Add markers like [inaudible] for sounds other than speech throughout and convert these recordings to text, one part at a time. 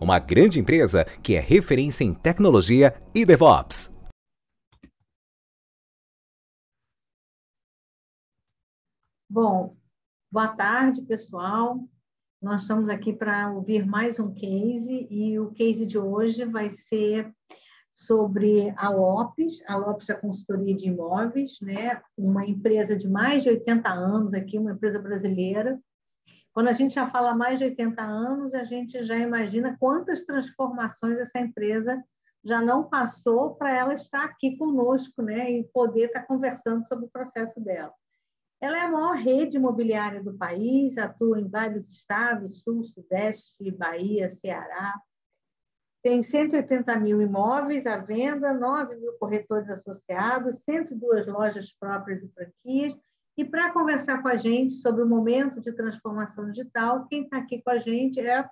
uma grande empresa que é referência em tecnologia e DevOps. Bom, boa tarde, pessoal. Nós estamos aqui para ouvir mais um case e o case de hoje vai ser sobre a Lopes, a Lopes é a consultoria de imóveis, né? uma empresa de mais de 80 anos aqui, uma empresa brasileira. Quando a gente já fala mais de 80 anos, a gente já imagina quantas transformações essa empresa já não passou para ela estar aqui conosco né? e poder estar conversando sobre o processo dela. Ela é a maior rede imobiliária do país, atua em vários estados, Sul, Sudeste, Bahia, Ceará, tem 180 mil imóveis à venda, 9 mil corretores associados, 102 lojas próprias e franquias. E para conversar com a gente sobre o momento de transformação digital, quem está aqui com a gente é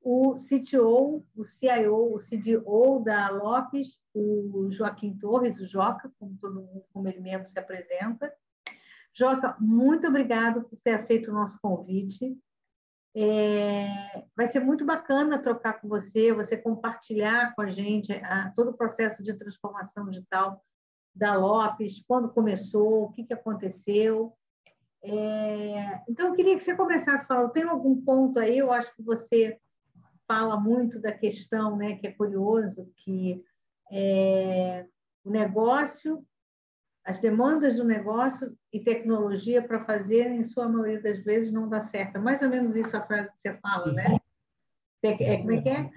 o CTO, o CIO, o CDO da Lopes, o Joaquim Torres, o Joca, como, todo mundo, como ele mesmo se apresenta. Joca, muito obrigado por ter aceito o nosso convite. É, vai ser muito bacana trocar com você, você compartilhar com a gente a, todo o processo de transformação digital da Lopes, quando começou, o que, que aconteceu. É, então, eu queria que você começasse falando, tem algum ponto aí, eu acho que você fala muito da questão, né, que é curioso, que é, o negócio as demandas do negócio e tecnologia para fazer, em sua maioria das vezes, não dá certo. É mais ou menos isso a frase que você fala, né? É, como é que é?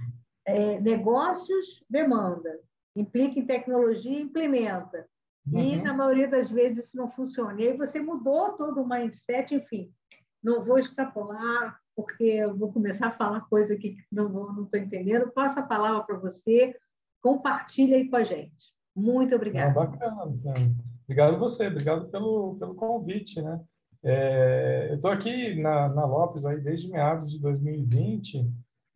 é? Negócios, demanda. Implica em tecnologia, implementa. E, uhum. na maioria das vezes, isso não funciona. E aí você mudou todo o mindset, enfim. Não vou extrapolar, porque eu vou começar a falar coisa que não estou entendendo. Passo a palavra para você, compartilha aí com a gente. Muito obrigada. Ah, bacana, Luciano. Obrigado você, obrigado pelo, pelo convite, né? É, eu estou aqui na, na Lopes aí desde meados de 2020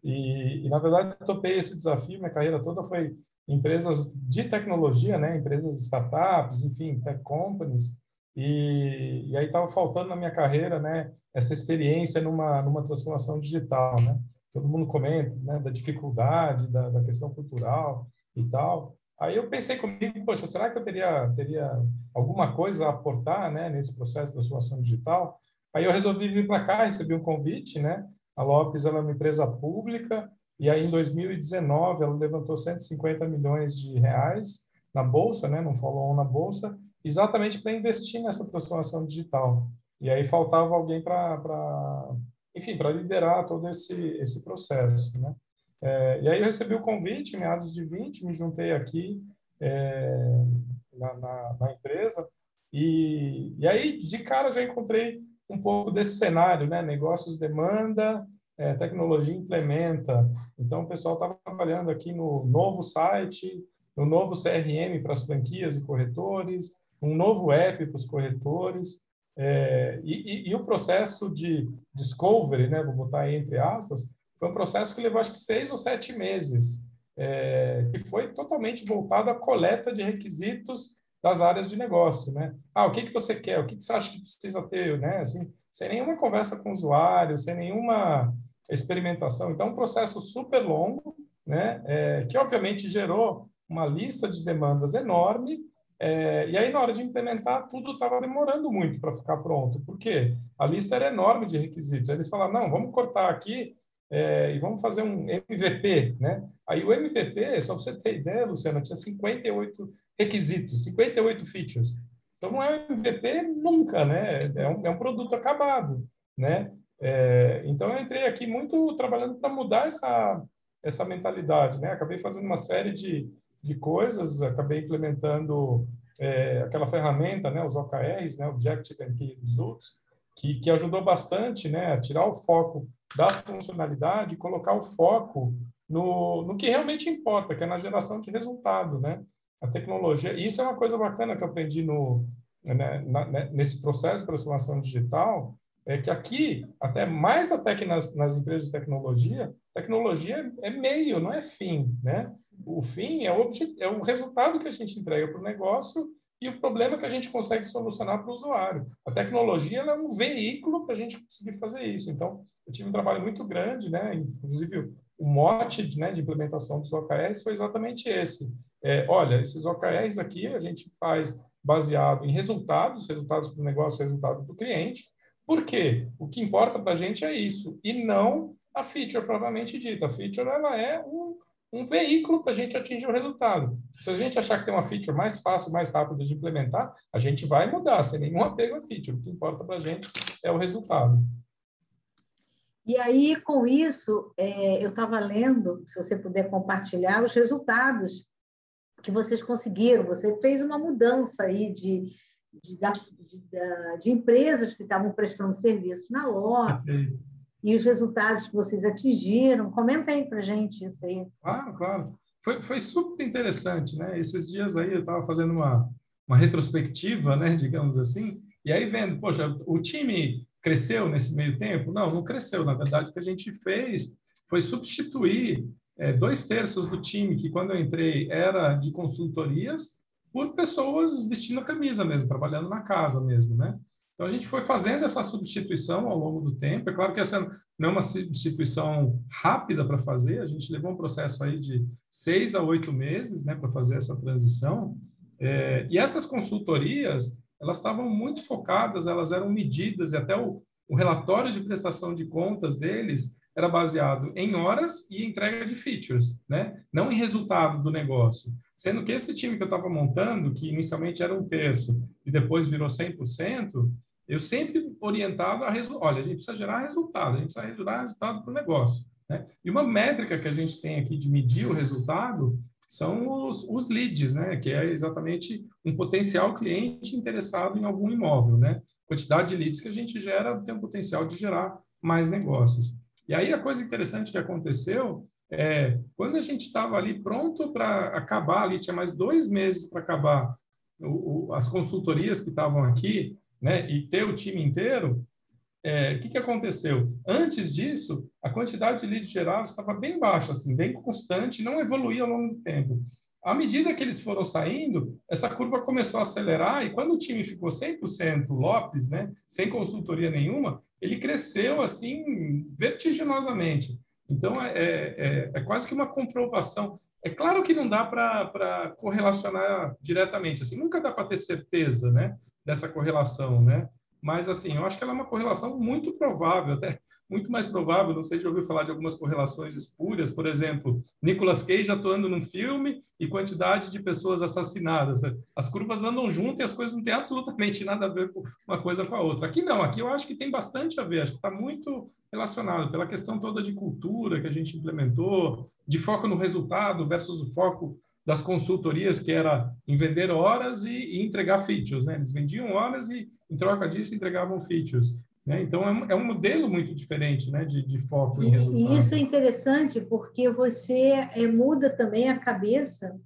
e, e, na verdade, eu topei esse desafio, minha carreira toda foi empresas de tecnologia, né? Empresas startups, enfim, tech companies. E, e aí estava faltando na minha carreira, né? Essa experiência numa, numa transformação digital, né? Todo mundo comenta, né? Da dificuldade, da, da questão cultural e tal. Aí eu pensei comigo, poxa, será que eu teria, teria alguma coisa a aportar né, nesse processo de transformação digital? Aí eu resolvi vir para cá, recebi um convite, né? A Lopes é uma empresa pública e aí em 2019 ela levantou 150 milhões de reais na bolsa, né, num follow-on na bolsa, exatamente para investir nessa transformação digital. E aí faltava alguém para, enfim, para liderar todo esse esse processo, né? É, e aí eu recebi o convite em meados de 20, me juntei aqui é, na, na, na, empresa e, e aí de cara já encontrei um pouco desse cenário, né? Negócios demanda, é, tecnologia implementa. Então o pessoal estava trabalhando aqui no novo site, no novo CRM para as franquias e corretores, um novo app para os corretores. É, e, e, e, o processo de discovery, né, vou botar entre aspas, foi um processo que levou acho que seis ou sete meses, é, que foi totalmente voltado à coleta de requisitos das áreas de negócio, né? Ah, o que que você quer? O que que você acha que precisa ter, né? Assim, sem nenhuma conversa com o usuário, sem nenhuma experimentação. Então, um processo super longo, né? É, que obviamente gerou uma lista de demandas enorme. É, e aí, na hora de implementar, tudo estava demorando muito para ficar pronto. Por quê? A lista era enorme de requisitos. Aí eles falaram, não, vamos cortar aqui é, e vamos fazer um MVP, né? Aí o MVP, só para você ter ideia, Luciana, tinha 58 requisitos, 58 features. Então não é um MVP nunca, né? É um, é um produto acabado, né? É, então eu entrei aqui muito trabalhando para mudar essa essa mentalidade, né? Acabei fazendo uma série de, de coisas, acabei implementando é, aquela ferramenta, né, os OKRs, né, Objective and Key Results, que, que ajudou bastante né, a tirar o foco da funcionalidade e colocar o foco no, no que realmente importa, que é na geração de resultado, né? A tecnologia, e isso é uma coisa bacana que eu aprendi no, né, na, né, nesse processo de transformação digital, é que aqui, até mais até que nas, nas empresas de tecnologia, tecnologia é meio, não é fim, né? O fim é o, é o resultado que a gente entrega para o negócio e o problema que a gente consegue solucionar para o usuário. A tecnologia é um veículo para a gente conseguir fazer isso. Então, eu tive um trabalho muito grande, né? Inclusive, o mote né, de implementação dos OKRs foi exatamente esse. É, olha, esses OKRs aqui a gente faz baseado em resultados, resultados para o negócio, resultado para o cliente. Por quê? O que importa para a gente é isso, e não a feature propriamente dita. A feature ela é um, um veículo para a gente atingir o resultado. Se a gente achar que tem uma feature mais fácil, mais rápida de implementar, a gente vai mudar, sem nenhum apego à feature. O que importa para a gente é o resultado. E aí, com isso, é, eu estava lendo, se você puder compartilhar, os resultados que vocês conseguiram. Você fez uma mudança aí de, de, de, de empresas que estavam prestando serviço na loja e os resultados que vocês atingiram. Comenta aí para gente isso aí. Claro, claro. Foi, foi super interessante, né? Esses dias aí eu estava fazendo uma, uma retrospectiva, né, digamos assim, e aí vendo, poxa, o time cresceu nesse meio tempo? Não, não cresceu. Na verdade, o que a gente fez foi substituir é, dois terços do time, que quando eu entrei era de consultorias, por pessoas vestindo a camisa mesmo, trabalhando na casa mesmo, né? Então, a gente foi fazendo essa substituição ao longo do tempo. É claro que essa não é uma substituição rápida para fazer, a gente levou um processo aí de seis a oito meses né, para fazer essa transição. É, e essas consultorias, elas estavam muito focadas, elas eram medidas, e até o, o relatório de prestação de contas deles era baseado em horas e entrega de features, né? não em resultado do negócio. Sendo que esse time que eu estava montando, que inicialmente era um terço e depois virou 100%, eu sempre orientava a resultado. Olha, a gente precisa gerar resultado, a gente precisa gerar resultado para o negócio. Né? E uma métrica que a gente tem aqui de medir o resultado são os, os leads, né? que é exatamente um potencial cliente interessado em algum imóvel. Né? Quantidade de leads que a gente gera tem o potencial de gerar mais negócios. E aí a coisa interessante que aconteceu é quando a gente estava ali pronto para acabar, ali tinha mais dois meses para acabar o, o, as consultorias que estavam aqui, né, e ter o time inteiro, é, o que, que aconteceu? Antes disso, a quantidade de leads gerados estava bem baixa, assim, bem constante, não evoluía ao longo do tempo. À medida que eles foram saindo, essa curva começou a acelerar e quando o time ficou 100% Lopes, né, sem consultoria nenhuma, ele cresceu assim vertiginosamente. Então, é, é, é quase que uma comprovação. É claro que não dá para correlacionar diretamente, assim, nunca dá para ter certeza né, dessa correlação, né? Mas, assim, eu acho que ela é uma correlação muito provável, até muito mais provável, não sei se já ouviu falar de algumas correlações espúrias, por exemplo, Nicolas Cage atuando num filme e quantidade de pessoas assassinadas. As curvas andam juntas e as coisas não têm absolutamente nada a ver com uma coisa com a outra. Aqui não, aqui eu acho que tem bastante a ver, acho que está muito relacionado pela questão toda de cultura que a gente implementou, de foco no resultado versus o foco das consultorias, que era em vender horas e, e entregar features. Né? Eles vendiam horas e, em troca disso, entregavam features. Né? Então, é um, é um, modelo muito diferente né? de, de foco em resultado. E isso é interessante porque você é, muda também a cabeça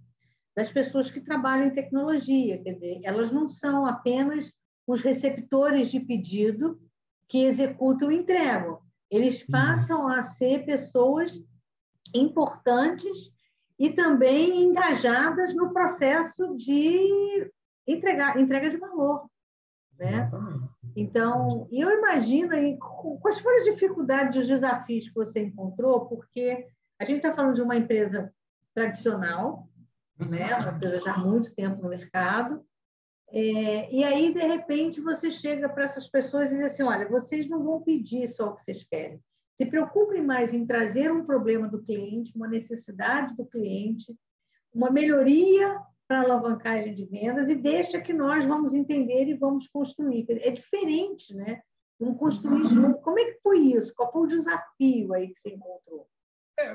das pessoas que trabalham em tecnologia. Quer dizer, elas não são apenas os receptores de pedido que executam e entregam. Eles passam a ser pessoas importantes e também engajadas no processo de entregar, entrega de valor. Né? Então, eu imagino aí, quais foram as dificuldades, os desafios que você encontrou, porque a gente está falando de uma empresa tradicional, né? uma empresa já há muito tempo no mercado, é, e aí, de repente, você chega para essas pessoas e diz assim: olha, vocês não vão pedir só o que vocês querem. Se preocupem mais em trazer um problema do cliente, uma necessidade do cliente, uma melhoria para alavancagem de vendas e deixa que nós vamos entender e vamos construir. É diferente, né? Vamos construir junto. Como é que foi isso? Qual foi o desafio aí que você encontrou? É,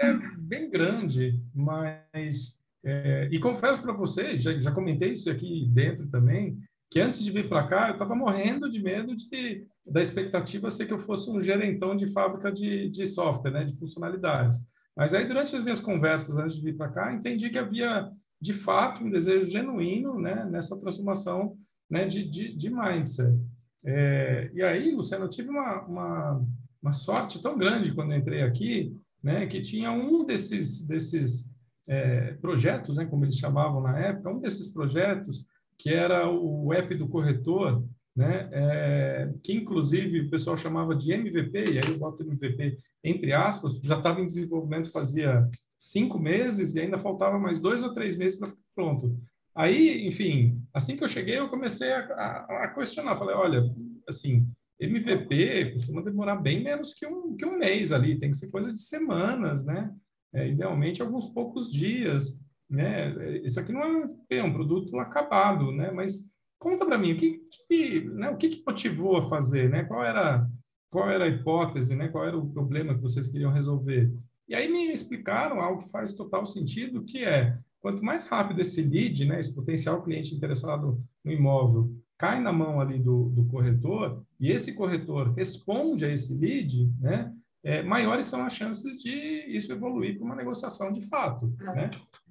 é bem grande, mas é, e confesso para vocês, já, já comentei isso aqui dentro também, que antes de vir para cá eu estava morrendo de medo de da expectativa ser que eu fosse um gerentão de fábrica de, de software, né, de funcionalidades. Mas aí durante as minhas conversas antes de vir para cá entendi que havia de fato um desejo genuíno, né, nessa transformação, né, de, de, de mindset. É, e aí, Luciano, eu tive uma, uma, uma sorte tão grande quando entrei aqui, né, que tinha um desses desses é, projetos, né, como eles chamavam na época, um desses projetos que era o app do corretor, né, é, que inclusive o pessoal chamava de MVP, e aí eu boto MVP entre aspas, já estava em desenvolvimento fazia cinco meses e ainda faltava mais dois ou três meses para ficar pronto. Aí, enfim, assim que eu cheguei, eu comecei a, a, a questionar. Falei, olha, assim, MVP costuma demorar bem menos que um, que um mês ali, tem que ser coisa de semanas, né? É, idealmente, alguns poucos dias, né? Isso aqui não é um, é um produto acabado, né? Mas conta para mim, o que, que, né? o que, que motivou a fazer, né? Qual era, qual era a hipótese, né? Qual era o problema que vocês queriam resolver? E aí me explicaram algo que faz total sentido, que é quanto mais rápido esse lead, né, esse potencial cliente interessado no imóvel, cai na mão ali do, do corretor e esse corretor responde a esse lead, né, é, maiores são as chances de isso evoluir para uma negociação de fato, né?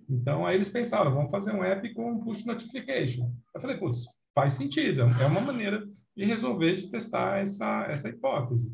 Então, aí eles pensaram, vamos fazer um app com push notification. Eu falei, putz, faz sentido, é uma maneira de resolver, de testar essa, essa hipótese.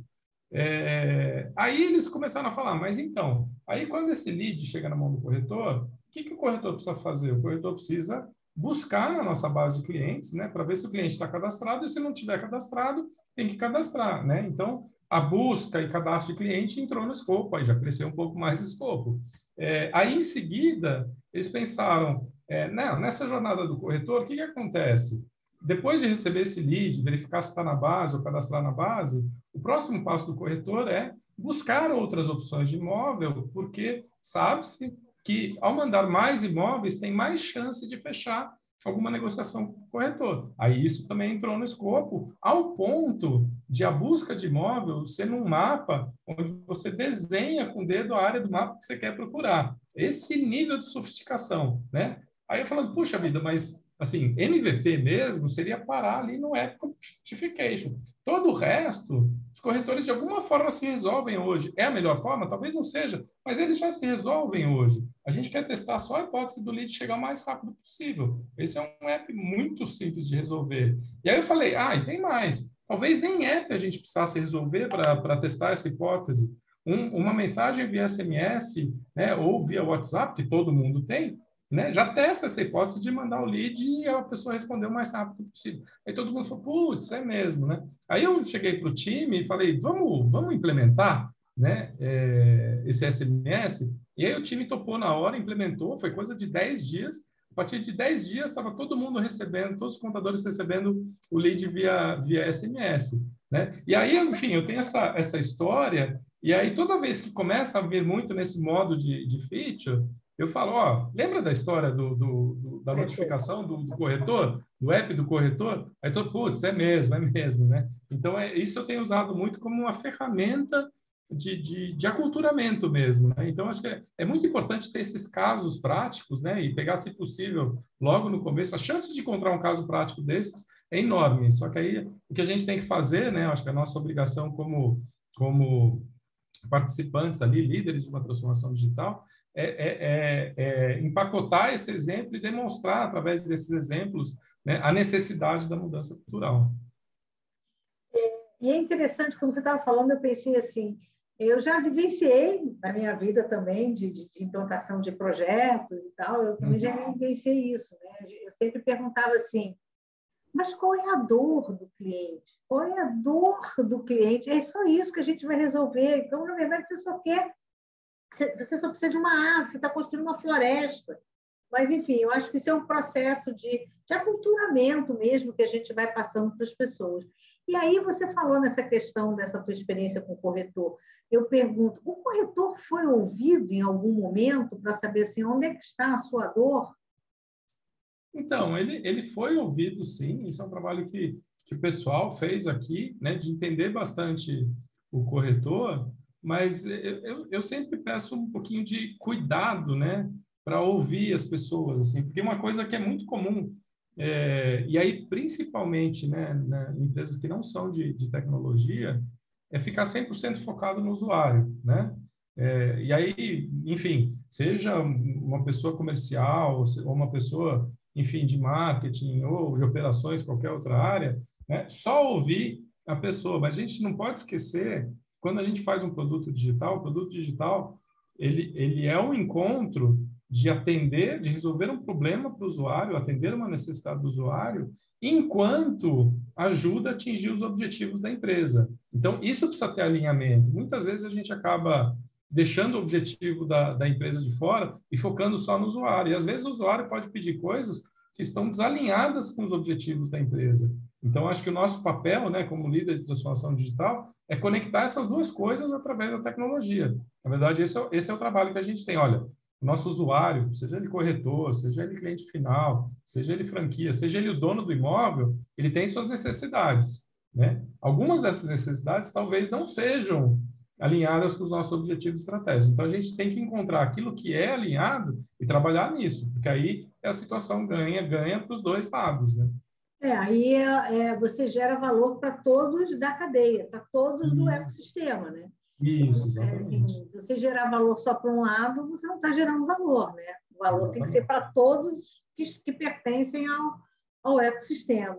É, aí eles começaram a falar, mas então, aí quando esse lead chega na mão do corretor, o que, que o corretor precisa fazer? O corretor precisa buscar na nossa base de clientes, né, para ver se o cliente está cadastrado e se não tiver cadastrado, tem que cadastrar, né? Então, a busca e cadastro de cliente entrou no escopo, aí já cresceu um pouco mais o escopo. É, aí, em seguida, eles pensaram, é, nessa jornada do corretor, o que, que acontece? Depois de receber esse lead, verificar se está na base ou cadastrar na base, o próximo passo do corretor é buscar outras opções de imóvel, porque sabe-se que ao mandar mais imóveis tem mais chance de fechar alguma negociação com o corretor. Aí isso também entrou no escopo, ao ponto de a busca de imóvel ser num mapa onde você desenha com o dedo a área do mapa que você quer procurar. Esse nível de sofisticação, né? Aí eu falando, puxa vida, mas assim, MVP mesmo seria parar ali no Ethical Justification. Todo o resto, os corretores de alguma forma se resolvem hoje. É a melhor forma? Talvez não seja, mas eles já se resolvem hoje. A gente quer testar só a hipótese do lead chegar o mais rápido possível. Esse é um app muito simples de resolver. E aí eu falei, ah, e tem mais. Talvez nem app a gente precisasse resolver para testar essa hipótese. Um, uma mensagem via SMS né, ou via WhatsApp, que todo mundo tem, né, já testa essa hipótese de mandar o lead e a pessoa responder o mais rápido possível. Aí todo mundo falou, putz, é mesmo, né? Aí eu cheguei para o time e falei, vamos, vamos implementar né, é, esse SMS? E aí o time topou na hora, implementou, foi coisa de 10 dias. A partir de 10 dias estava todo mundo recebendo, todos os contadores recebendo o lead via, via SMS. Né? E aí, enfim, eu tenho essa, essa história, e aí toda vez que começa a vir muito nesse modo de, de feature, eu falo, ó, lembra da história do, do, do da notificação do, do, corretor, do app do corretor? Aí todo, putz, é mesmo, é mesmo, né? Então, é, isso eu tenho usado muito como uma ferramenta de, de, de aculturamento mesmo, né? Então, acho que é, é, muito importante ter esses casos práticos, né? E pegar, se possível, logo no começo. A chance de encontrar um caso prático desses é enorme. Só que aí, o que a gente tem que fazer, né? Acho que a nossa obrigação como, como participantes ali, líderes de uma transformação digital, é, é, é, é, empacotar esse exemplo e demonstrar, através desses exemplos, né, a necessidade da mudança cultural. E é interessante, como você estava falando, eu pensei assim, eu já vivenciei na minha vida também de, de, de implantação de projetos e tal, eu também já uhum. vivenciei isso. Né? Eu sempre perguntava assim, mas qual é a dor do cliente? Qual é a dor do cliente? É só isso que a gente vai resolver. Então, na verdade, você só quer você só precisa de uma árvore, você está construindo uma floresta. Mas, enfim, eu acho que isso é um processo de, de aculturamento mesmo que a gente vai passando para as pessoas. E aí você falou nessa questão dessa tua experiência com o corretor. Eu pergunto, o corretor foi ouvido em algum momento para saber assim, onde é que está a sua dor? Então, ele, ele foi ouvido, sim. Isso é um trabalho que, que o pessoal fez aqui, né, de entender bastante o corretor mas eu, eu sempre peço um pouquinho de cuidado, né, para ouvir as pessoas, assim, porque uma coisa que é muito comum, é, e aí principalmente, né, né, empresas que não são de, de tecnologia, é ficar 100% focado no usuário, né? É, e aí, enfim, seja uma pessoa comercial ou uma pessoa, enfim, de marketing ou de operações, qualquer outra área, né? só ouvir a pessoa. Mas a gente não pode esquecer, quando a gente faz um produto digital, o produto digital, ele, ele é um encontro de atender, de resolver um problema para o usuário, atender uma necessidade do usuário, enquanto ajuda a atingir os objetivos da empresa. Então, isso precisa ter alinhamento. Muitas vezes a gente acaba deixando o objetivo da, da empresa de fora e focando só no usuário. E às vezes o usuário pode pedir coisas que estão desalinhadas com os objetivos da empresa. Então, acho que o nosso papel, né, como líder de transformação digital, é conectar essas duas coisas através da tecnologia. Na verdade, esse é, esse é o trabalho que a gente tem. Olha, o nosso usuário, seja ele corretor, seja ele cliente final, seja ele franquia, seja ele o dono do imóvel, ele tem suas necessidades. Né? Algumas dessas necessidades talvez não sejam alinhadas com os nossos objetivos estratégicos. Então, a gente tem que encontrar aquilo que é alinhado e trabalhar nisso, porque aí a situação ganha-ganha para os dois lados, né? É, aí é, é você gera valor para todos da cadeia, para todos do ecossistema, né? Isso, exatamente. É, assim, você gerar valor só para um lado, você não está gerando valor, né? O valor exatamente. tem que ser para todos que, que pertencem ao, ao ecossistema.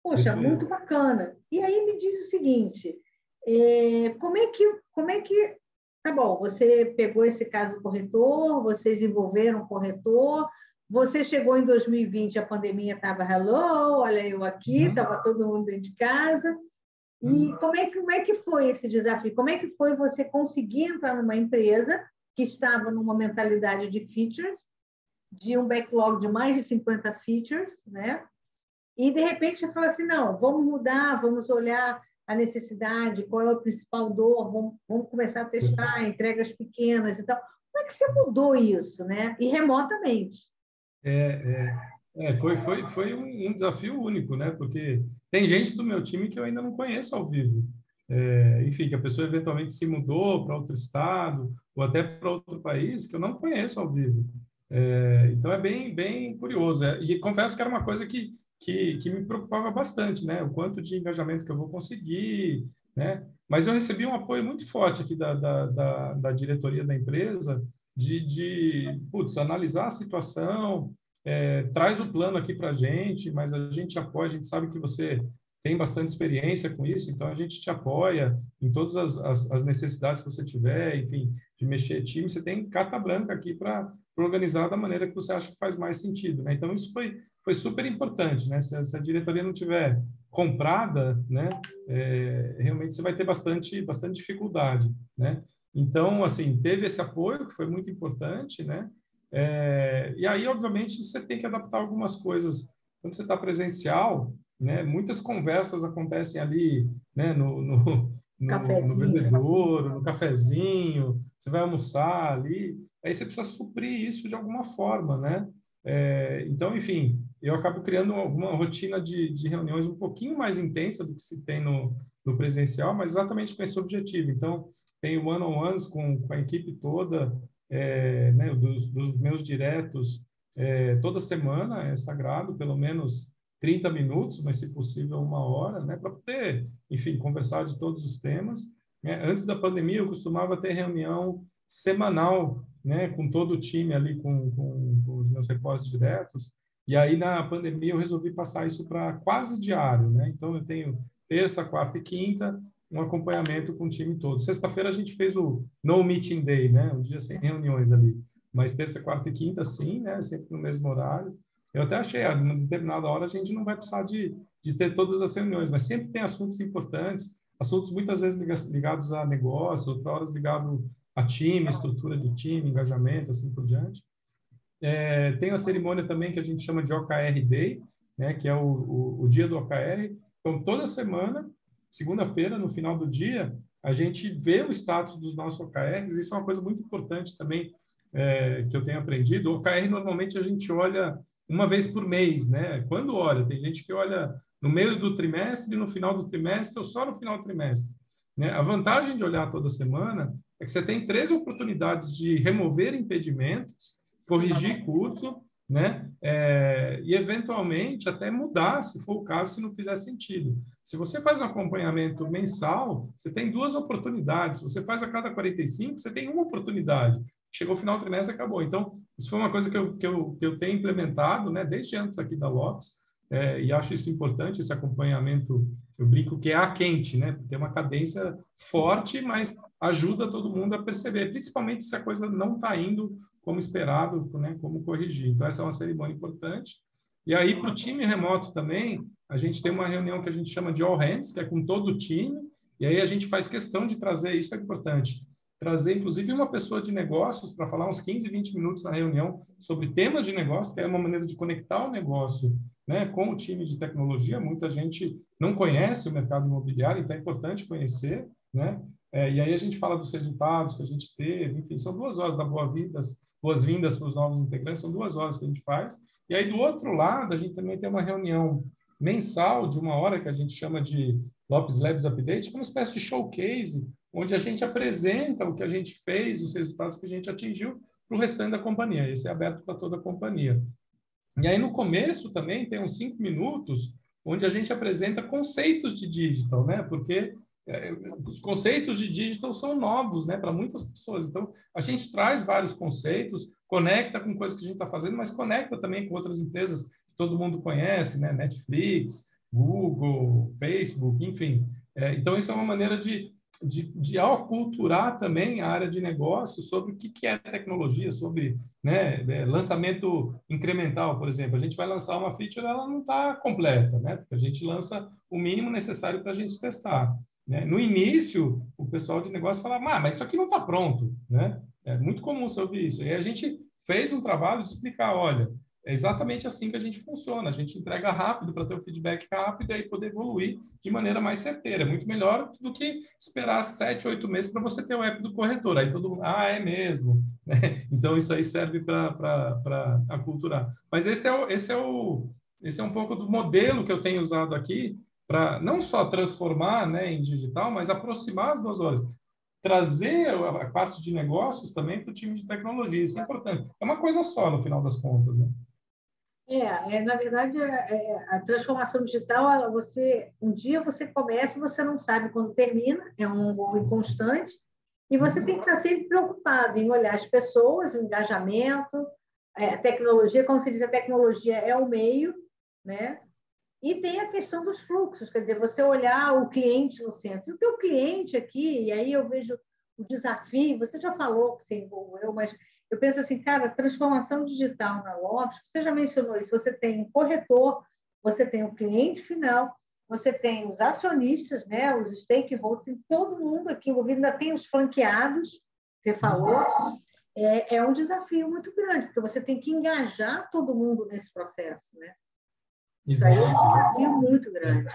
Poxa, muito bacana. E aí me diz o seguinte, é, como é que como é que tá bom? Você pegou esse caso do corretor, vocês envolveram o corretor, você chegou em 2020, a pandemia estava hello, olha eu aqui, estava uhum. todo mundo dentro de casa. E uhum. como é, que, como é que foi esse desafio? Como é que foi você conseguir entrar numa empresa que estava numa mentalidade de features, de um backlog de mais de 50 features, né? E de repente você fala assim, não, vamos mudar, vamos olhar a necessidade, qual é o principal dor, vamos, vamos começar a testar entregas pequenas e tal. Como é que você mudou isso, né? E remotamente. É, é, é foi, foi, foi um, desafio único, né? Porque tem gente do meu time que eu ainda não conheço ao vivo. É, enfim, que a pessoa eventualmente se mudou para outro estado ou até para outro país que eu não conheço ao vivo. É, então é bem, bem curioso. É, e confesso que era uma coisa que que, que me preocupava bastante, né? O quanto de engajamento que eu vou conseguir, né? Mas eu recebi um apoio muito forte aqui da, da, da, da diretoria da empresa de, de putz, analisar a situação, é, traz o plano aqui para a gente, mas a gente apoia, a gente sabe que você tem bastante experiência com isso, então a gente te apoia em todas as, as, as necessidades que você tiver, enfim, de mexer time, você tem carta branca aqui para organizar da maneira que você acha que faz mais sentido, né? Então isso foi foi super importante, né? Se, se a diretoria não tiver comprada, né, é, realmente você vai ter bastante bastante dificuldade, né? Então, assim, teve esse apoio que foi muito importante, né? É, e aí, obviamente, você tem que adaptar algumas coisas. Quando você está presencial, né? Muitas conversas acontecem ali, né? No, no, no, no bebedouro, no cafezinho. Você vai almoçar ali. Aí você precisa suprir isso de alguma forma, né? É, então, enfim, eu acabo criando uma rotina de, de, reuniões um pouquinho mais intensa do que se tem no, no presencial, mas exatamente com esse objetivo. Então, tenho one-on-ones com, com, a equipe toda, é, né, dos, dos, meus diretos, é, toda semana, é sagrado, pelo menos 30 minutos, mas se possível uma hora, né, para poder, enfim, conversar de todos os temas. Né? Antes da pandemia, eu costumava ter reunião semanal né, com todo o time ali, com, com, com, os meus repósitos diretos. E aí, na pandemia, eu resolvi passar isso para quase diário, né? Então, eu tenho terça, quarta e quinta, um acompanhamento com o time todo. Sexta-feira a gente fez o No Meeting Day, né? Um dia sem reuniões ali. Mas terça, quarta e quinta, sim, né? Sempre no mesmo horário. Eu até achei, a uma determinada hora a gente não vai precisar de, de ter todas as reuniões, mas sempre tem assuntos importantes, assuntos muitas vezes ligados a negócio, outras horas ligados a time, estrutura de time, engajamento, assim por diante. É, tem a cerimônia também que a gente chama de OKR Day, né, que é o, o, o dia do OKR. Então, toda semana, segunda-feira, no final do dia, a gente vê o status dos nossos OKRs. Isso é uma coisa muito importante também é, que eu tenho aprendido. O OKR, normalmente, a gente olha uma vez por mês, né? Quando olha, tem gente que olha no meio do trimestre, no final do trimestre ou só no final do trimestre. Né? A vantagem de olhar toda semana é que você tem três oportunidades de remover impedimentos, corrigir curso, né? É, e eventualmente até mudar, se for o caso, se não fizer sentido. Se você faz um acompanhamento mensal, você tem duas oportunidades. Se você faz a cada 45, você tem uma oportunidade. Chegou o final do trimestre, acabou. Então, isso foi uma coisa que eu, que eu, que eu tenho implementado, né, desde antes aqui da Lopes, é, e acho isso importante, esse acompanhamento, eu brinco que é a quente, né, porque é uma cadência forte, mas ajuda todo mundo a perceber, principalmente se a coisa não está indo como esperado, né, como corrigir. Então, essa é uma cerimônia importante. E aí, para o time remoto também, a gente tem uma reunião que a gente chama de All Hands, que é com todo o time, e aí a gente faz questão de trazer, isso é importante, trazer inclusive uma pessoa de negócios para falar uns 15, 20 minutos na reunião sobre temas de negócio, que é uma maneira de conectar o negócio né, com o time de tecnologia. Muita gente não conhece o mercado imobiliário, então é importante conhecer, né? É, e aí a gente fala dos resultados que a gente teve, enfim, são duas horas da boas-vindas boas-vindas para os novos integrantes, são duas horas que a gente faz. E aí, do outro lado, a gente também tem uma reunião mensal de uma hora que a gente chama de Lopes Labs Update, uma espécie de showcase, onde a gente apresenta o que a gente fez, os resultados que a gente atingiu para o restante da companhia. Esse é aberto para toda a companhia. E aí, no começo também, tem uns cinco minutos, onde a gente apresenta conceitos de digital, né? Porque os conceitos de digital são novos, né, para muitas pessoas. Então, a gente traz vários conceitos, conecta com coisas que a gente está fazendo, mas conecta também com outras empresas que todo mundo conhece, né, Netflix, Google, Facebook, enfim. É, então, isso é uma maneira de, de, de aculturar também a área de negócio sobre o que, que é tecnologia, sobre né, é, lançamento incremental, por exemplo. A gente vai lançar uma feature, ela não está completa, né? Porque a gente lança o mínimo necessário para a gente testar. Né? No início, o pessoal de negócio falava, ah, mas isso aqui não está pronto. Né? É muito comum você ouvir isso. E a gente fez um trabalho de explicar, olha, é exatamente assim que a gente funciona. A gente entrega rápido para ter o feedback rápido e aí poder evoluir de maneira mais certeira. Muito melhor do que esperar sete, oito meses para você ter o app do corretor. Aí todo mundo, ah, é mesmo. [laughs] Né? Então, isso aí serve para aculturar. Mas esse é, o, esse, é o, esse é um pouco do modelo que eu tenho usado aqui para não só transformar né, em digital, mas aproximar as duas horas. Trazer a parte de negócios também para o time de tecnologia, isso é importante. É uma coisa só, no final das contas. Né? É, é, na verdade, é, é, a transformação digital, você um dia você começa e você não sabe quando termina, é um gol constante, e você tem que estar sempre preocupado em olhar as pessoas, o engajamento, é, a tecnologia, como se diz, a tecnologia é o meio, né? E tem a questão dos fluxos, quer dizer, você olhar o cliente no centro. O teu cliente aqui, e aí eu vejo o desafio, você já falou que você envolveu, mas eu penso assim, cara, transformação digital na Lopes, você já mencionou isso, você tem o corretor, você tem o cliente final, você tem os acionistas, né, os stakeholders, tem todo mundo aqui envolvido, ainda tem os franqueados, você falou, é, é um desafio muito grande, porque você tem que engajar todo mundo nesse processo, né? Isso aí é um desafio muito grande.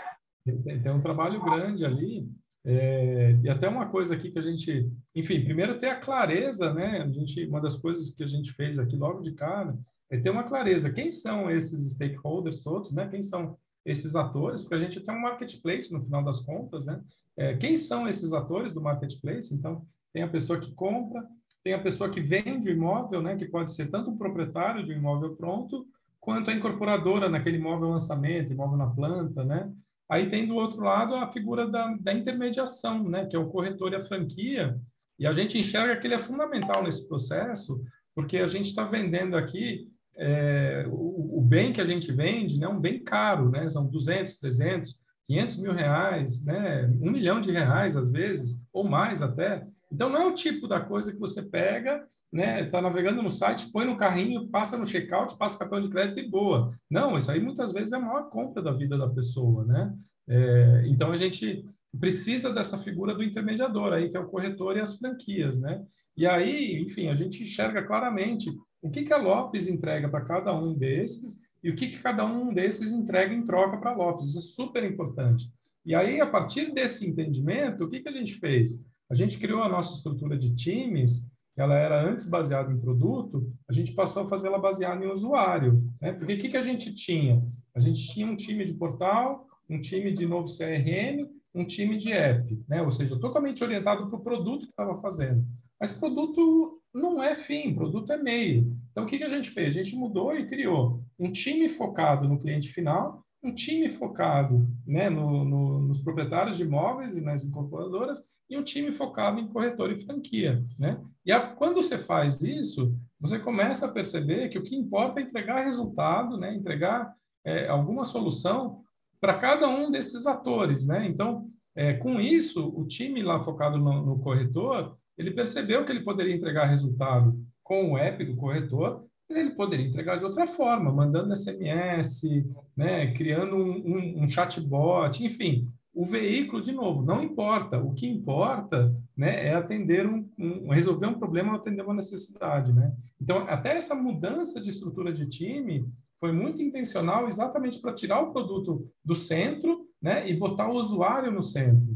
Tem, tem um trabalho grande ali. É, e até uma coisa aqui que a gente, enfim, primeiro ter a clareza, né? A gente, uma das coisas que a gente fez aqui logo de cara é ter uma clareza. Quem são esses stakeholders todos, né? Quem são esses atores? Porque a gente tem um marketplace no final das contas, né? É, quem são esses atores do marketplace? Então, tem a pessoa que compra, tem a pessoa que vende o imóvel, né? Que pode ser tanto um proprietário de um imóvel pronto, quanto a incorporadora naquele imóvel lançamento, imóvel na planta, né? Aí tem do outro lado a figura da, da intermediação, né? Que é o corretor e a franquia. E a gente enxerga que ele é fundamental nesse processo, porque a gente está vendendo aqui é, o, o, bem que a gente vende, né? Um bem caro, né? São 200, 300, 500 mil reais, né? Um milhão de reais às vezes, ou mais até. Então não é o tipo da coisa que você pega né, está navegando no site, põe no carrinho, passa no checkout, passa o cartão de crédito e boa. Não, isso aí muitas vezes é a maior compra da vida da pessoa, né? É, então a gente precisa dessa figura do intermediador aí, que é o corretor e as franquias, né? E aí, enfim, a gente enxerga claramente o que, que a Lopes entrega para cada um desses e o que, que cada um desses entrega em troca para a Lopes. Isso é super importante. E aí, a partir desse entendimento, o que, que a gente fez? A gente criou a nossa estrutura de times ela era antes baseada em produto, a gente passou a fazer ela baseada em usuário. Né? Porque o que, que a gente tinha? A gente tinha um time de portal, um time de novo CRM um time de app, né? ou seja, totalmente orientado para o produto que estava fazendo. Mas produto não é fim, produto é meio. Então, o que, que a gente fez? A gente mudou e criou um time focado no cliente final, um time focado né, no, no, nos proprietários de imóveis e nas incorporadoras, e um time focado em corretor e franquia. Né? E a, quando você faz isso, você começa a perceber que o que importa é entregar resultado, né? entregar é, alguma solução para cada um desses atores. Né? Então, é, com isso, o time lá focado no, no corretor, ele percebeu que ele poderia entregar resultado com o app do corretor, mas ele poderia entregar de outra forma, mandando SMS, né, criando um, um, um chatbot, enfim, o veículo, de novo, não importa. O que importa né, é atender um, um, resolver um problema ou atender uma necessidade. Né? Então, até essa mudança de estrutura de time foi muito intencional exatamente para tirar o produto do centro né, e botar o usuário no centro.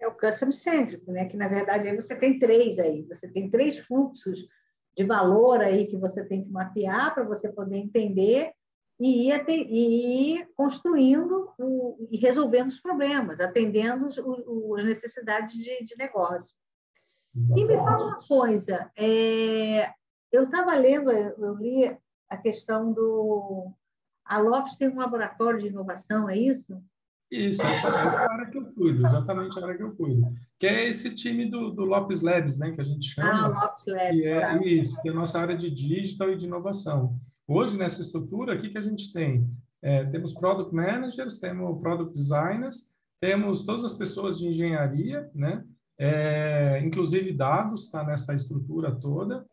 É o customer cêntrico, né? que na verdade aí você tem três aí, você tem três fluxos de valor aí que você tem que mapear para você poder entender e ir, e construindo o, e resolvendo os problemas, atendendo os, as necessidades de, de negócio. Exatamente. E me fala uma coisa, é, eu estava lendo, eu li a questão do... A Lopes tem um laboratório de inovação, é isso? Isso, essa, essa é a área que eu cuido, exatamente a área que eu cuido. Que é esse time do, do Lopes Labs, né, que a gente chama. Ah, Lopes Labs. Que é tá. isso, que é a nossa área de digital e de inovação. Hoje, nessa estrutura, o que, que a gente tem? É, temos product managers, temos product designers, temos todas as pessoas de engenharia, né? É, inclusive dados está nessa estrutura toda.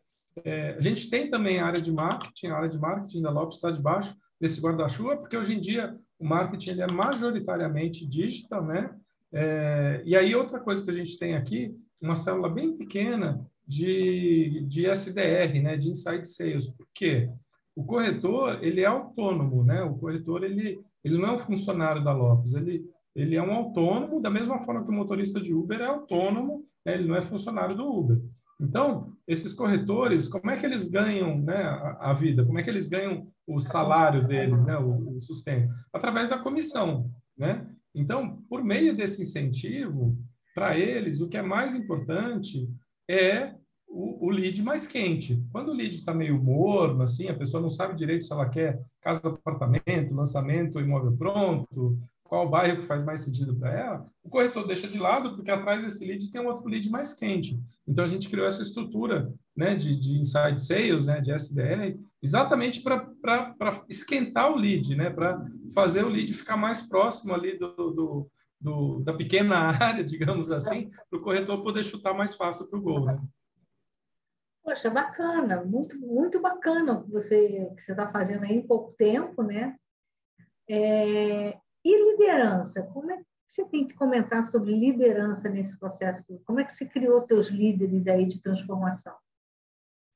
É, a gente tem também a área de marketing, a área de marketing da Lopes está debaixo desse guarda-chuva, porque hoje em dia o marketing ele é majoritariamente digital, né? É, e aí outra coisa que a gente tem aqui, uma célula bem pequena de, de SDR, né? De Inside Sales. Por quê? O corretor, ele é autônomo, né? O corretor, ele, ele não é um funcionário da Lopes, ele, ele é um autônomo, da mesma forma que o motorista de Uber é autônomo, né? ele não é funcionário do Uber. Então, esses corretores, como é que eles ganham né, a, a vida? Como é que eles ganham o salário deles, né, o, o, sustento? Através da comissão, né? Então, por meio desse incentivo, para eles, o que é mais importante é o, o lead mais quente. Quando o lead está meio morno, assim, a pessoa não sabe direito se ela quer casa, apartamento, lançamento, imóvel pronto, qual bairro que faz mais sentido para ela, o corretor deixa de lado, porque atrás desse lead tem um outro lead mais quente. Então, a gente criou essa estrutura né, de, de inside sales, né, de SDR, exatamente para esquentar o lead, né, para fazer o lead ficar mais próximo ali do, do, do da pequena [laughs] área, digamos assim, para o corretor poder chutar mais fácil para o gol. Né? Poxa, bacana, muito, muito bacana o que você está fazendo aí em pouco tempo, né? É, e liderança? Como é que você tem que comentar sobre liderança nesse processo? Como é que você criou teus líderes aí de transformação?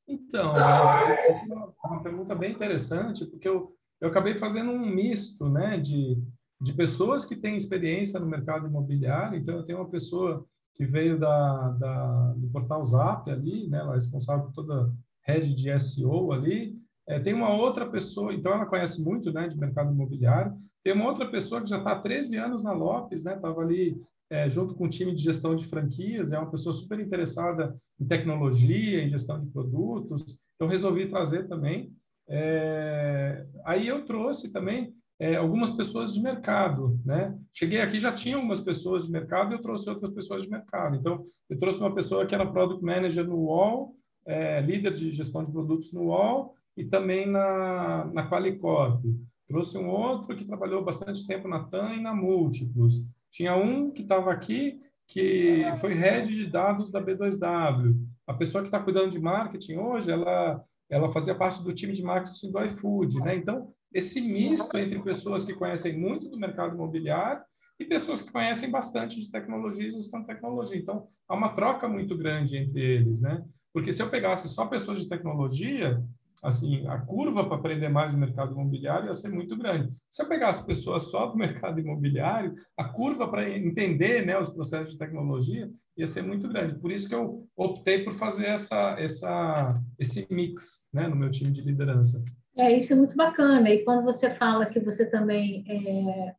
Então, é uma pergunta bem interessante, porque eu, eu acabei fazendo um misto né, de, de pessoas que têm experiência no mercado imobiliário. Então, eu tenho uma pessoa que veio da, da, do portal Zap ali, né, ela é responsável por toda a rede de SEO ali. É, tem uma outra pessoa, então ela conhece muito né, de mercado imobiliário. Tem uma outra pessoa que já está há 13 anos na Lopes, né? Estava ali é, junto com o time de gestão de franquias, é uma pessoa super interessada em tecnologia, em gestão de produtos. Então, resolvi trazer também. É, aí eu trouxe também é, algumas pessoas de mercado, né? Cheguei aqui já tinha algumas pessoas de mercado eu trouxe outras pessoas de mercado. Então, eu trouxe uma pessoa que era product manager no UOL, é, líder de gestão de produtos no UOL e também na, na Qualicorp. Trouxe um outro que trabalhou bastante tempo na TAM e na Múltiplos. Tinha um que estava aqui, que foi head de dados da B2W. A pessoa que está cuidando de marketing hoje, ela, ela fazia parte do time de marketing do iFood. Né? Então, esse misto entre pessoas que conhecem muito do mercado imobiliário e pessoas que conhecem bastante de tecnologia e gestão de tecnologia. Então, há uma troca muito grande entre eles, né? Porque se eu pegasse só pessoas de tecnologia, assim, a curva para aprender mais no mercado imobiliário ia ser muito grande. Se eu pegasse pessoas só do [laughs] mercado imobiliário, a curva para entender né, os processos de tecnologia ia ser muito grande. Por isso que eu optei por fazer essa, essa, esse mix né, no meu time de liderança. É, isso é muito bacana. E quando você fala que você também é,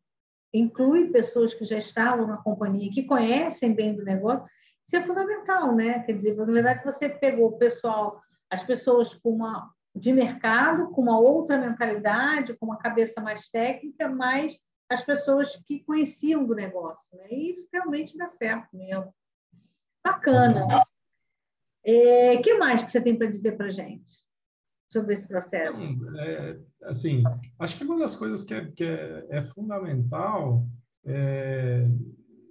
inclui pessoas que já estavam na companhia, que conhecem bem do negócio, isso é fundamental, né? Quer dizer, na verdade, você pegou o pessoal, as pessoas com uma de mercado, com uma outra mentalidade, com uma cabeça mais técnica, mas as pessoas que conheciam do negócio. Né? E isso realmente dá certo mesmo. Bacana. O é, que mais que você tem para dizer para a gente sobre esse processo? É, assim, acho que uma das coisas que é, que é, é fundamental é,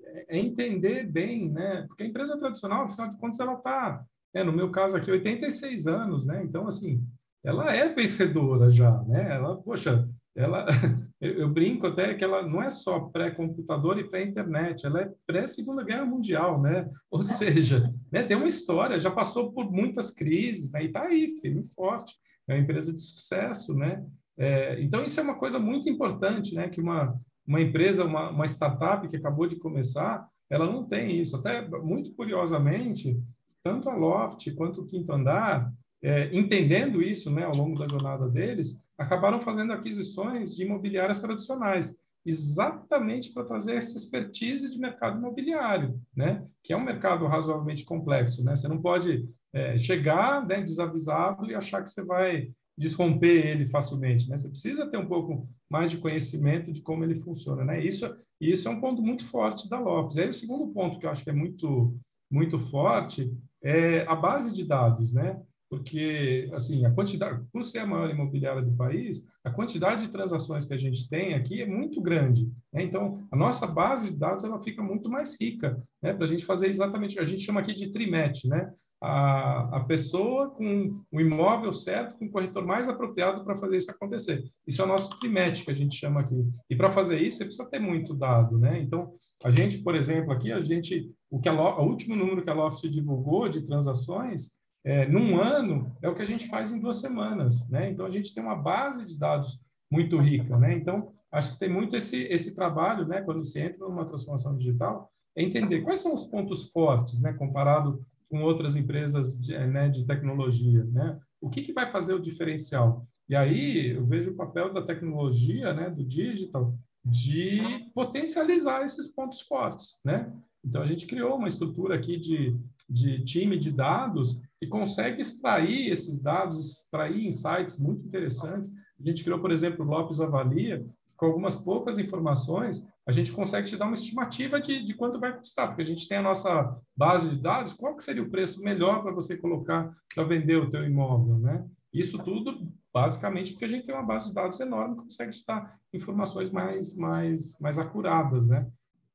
é, entender bem, né? Porque a empresa tradicional, afinal de contas, ela está, né, no meu caso aqui, 86 anos, né? Então, assim, ela é vencedora já, né? Ela, poxa, ela, [laughs] eu, eu brinco até que ela não é só pré-computador e pré-internet, ela é pré-segunda guerra mundial, né? [laughs] Ou seja, né, tem uma história, já passou por muitas crises, né? E está aí, firme forte, é uma empresa de sucesso, né? É, então isso é uma coisa muito importante, né? Que uma uma empresa, uma, uma startup que acabou de começar, ela não tem isso. Até muito curiosamente, tanto a Loft quanto o Quinto Andar é, entendendo isso né, ao longo da jornada deles, acabaram fazendo aquisições de imobiliárias tradicionais, exatamente para trazer essa expertise de mercado imobiliário, né, que é um mercado razoavelmente complexo. Né? Você não pode é, chegar né, desavisado e achar que você vai desromper ele facilmente. Né? Você precisa ter um pouco mais de conhecimento de como ele funciona. Né? Isso, isso é um ponto muito forte da Lopes. E aí, o segundo ponto que eu acho que é muito, muito forte é a base de dados. Né? porque assim a quantidade, por ser a maior imobiliária do país, a quantidade de transações que a gente tem aqui é muito grande. Né? Então, a nossa base de dados ela fica muito mais rica, né? para a gente fazer exatamente a gente chama aqui de trimete, né? A, a pessoa com o imóvel certo, com o corretor mais apropriado para fazer isso acontecer. Isso é o nosso trimete que a gente chama aqui. E para fazer isso, você precisa ter muito dado, né? Então, a gente, por exemplo, aqui a gente, o que a, o último número que a Loft divulgou de transações é, num ano é o que a gente faz em duas semanas, né? Então a gente tem uma base de dados muito rica, né? Então acho que tem muito esse esse trabalho, né? Quando se entra numa transformação digital, é entender quais são os pontos fortes, né? Comparado com outras empresas de, né, de tecnologia, né? O que que vai fazer o diferencial? E aí eu vejo o papel da tecnologia, né? Do digital de potencializar esses pontos fortes, né? Então a gente criou uma estrutura aqui de de time de dados e consegue extrair esses dados, extrair insights muito interessantes. A gente criou, por exemplo, o Lopes Avalia, com algumas poucas informações, a gente consegue te dar uma estimativa de, de quanto vai custar, porque a gente tem a nossa base de dados, qual que seria o preço melhor para você colocar para vender o teu imóvel, né? Isso tudo basicamente porque a gente tem uma base de dados enorme que consegue te dar informações mais, mais, mais acuradas, né?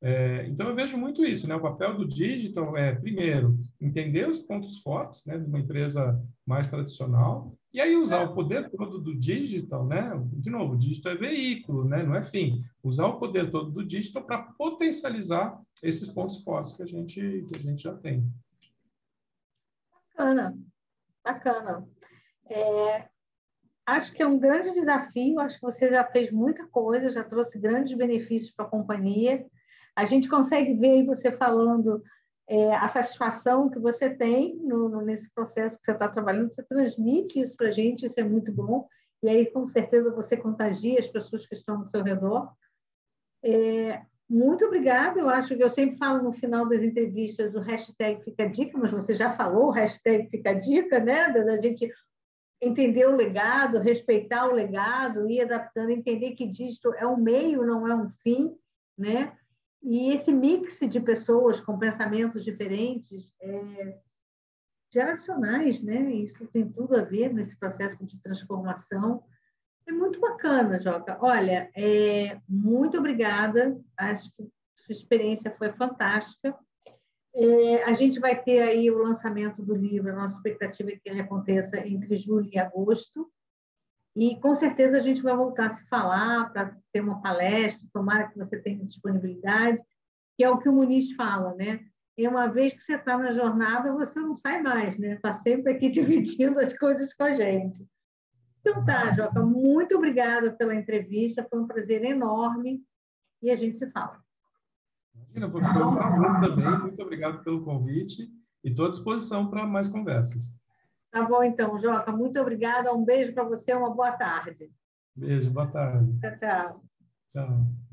É, então, eu vejo muito isso, né? O papel do digital é, primeiro, entender os pontos fortes né, de uma empresa mais tradicional e aí usar o poder todo do digital, né? De novo, o digital é veículo, né? Não é fim. Usar o poder todo do digital para potencializar esses pontos fortes que a gente, que a gente já tem. Bacana, bacana. É, acho que é um grande desafio, acho que você já fez muita coisa, já trouxe grandes benefícios para a companhia, a gente consegue ver aí você falando é, a satisfação que você tem no, no, nesse processo que você está trabalhando, você transmite isso para a gente, isso é muito bom, e aí com certeza você contagia as pessoas que estão ao seu redor. É, muito obrigada, eu acho que eu sempre falo no final das entrevistas o hashtag fica dica, mas você já falou o hashtag fica dica, né, da gente entender o legado, respeitar o legado, ir adaptando, entender que dígito é um meio, não é um fim, né? E esse mix de pessoas com pensamentos diferentes, é, geracionais, né? Isso tem tudo a ver nesse processo de transformação. É muito bacana, Joca. Olha, é, muito obrigada. Acho que sua experiência foi fantástica. É, a gente vai ter aí o lançamento do livro, a nossa expectativa é que ele aconteça entre julho e agosto. E com certeza a gente vai voltar a se falar para ter uma palestra, tomara que você tenha disponibilidade, que é o que o Muniz fala, né? E uma vez que você está na jornada, você não sai mais, né? Está sempre aqui [laughs] dividindo as coisas com a gente. Então tá, Joca, muito obrigada pela entrevista, foi um prazer enorme e a gente se fala. Imagina, foi um prazer também, muito obrigado pelo convite e estou à disposição para mais conversas. Tá bom, então, Joca. Muito obrigada. Um beijo para você. Uma boa tarde. Beijo, boa tarde. Tchau, tchau. Tchau.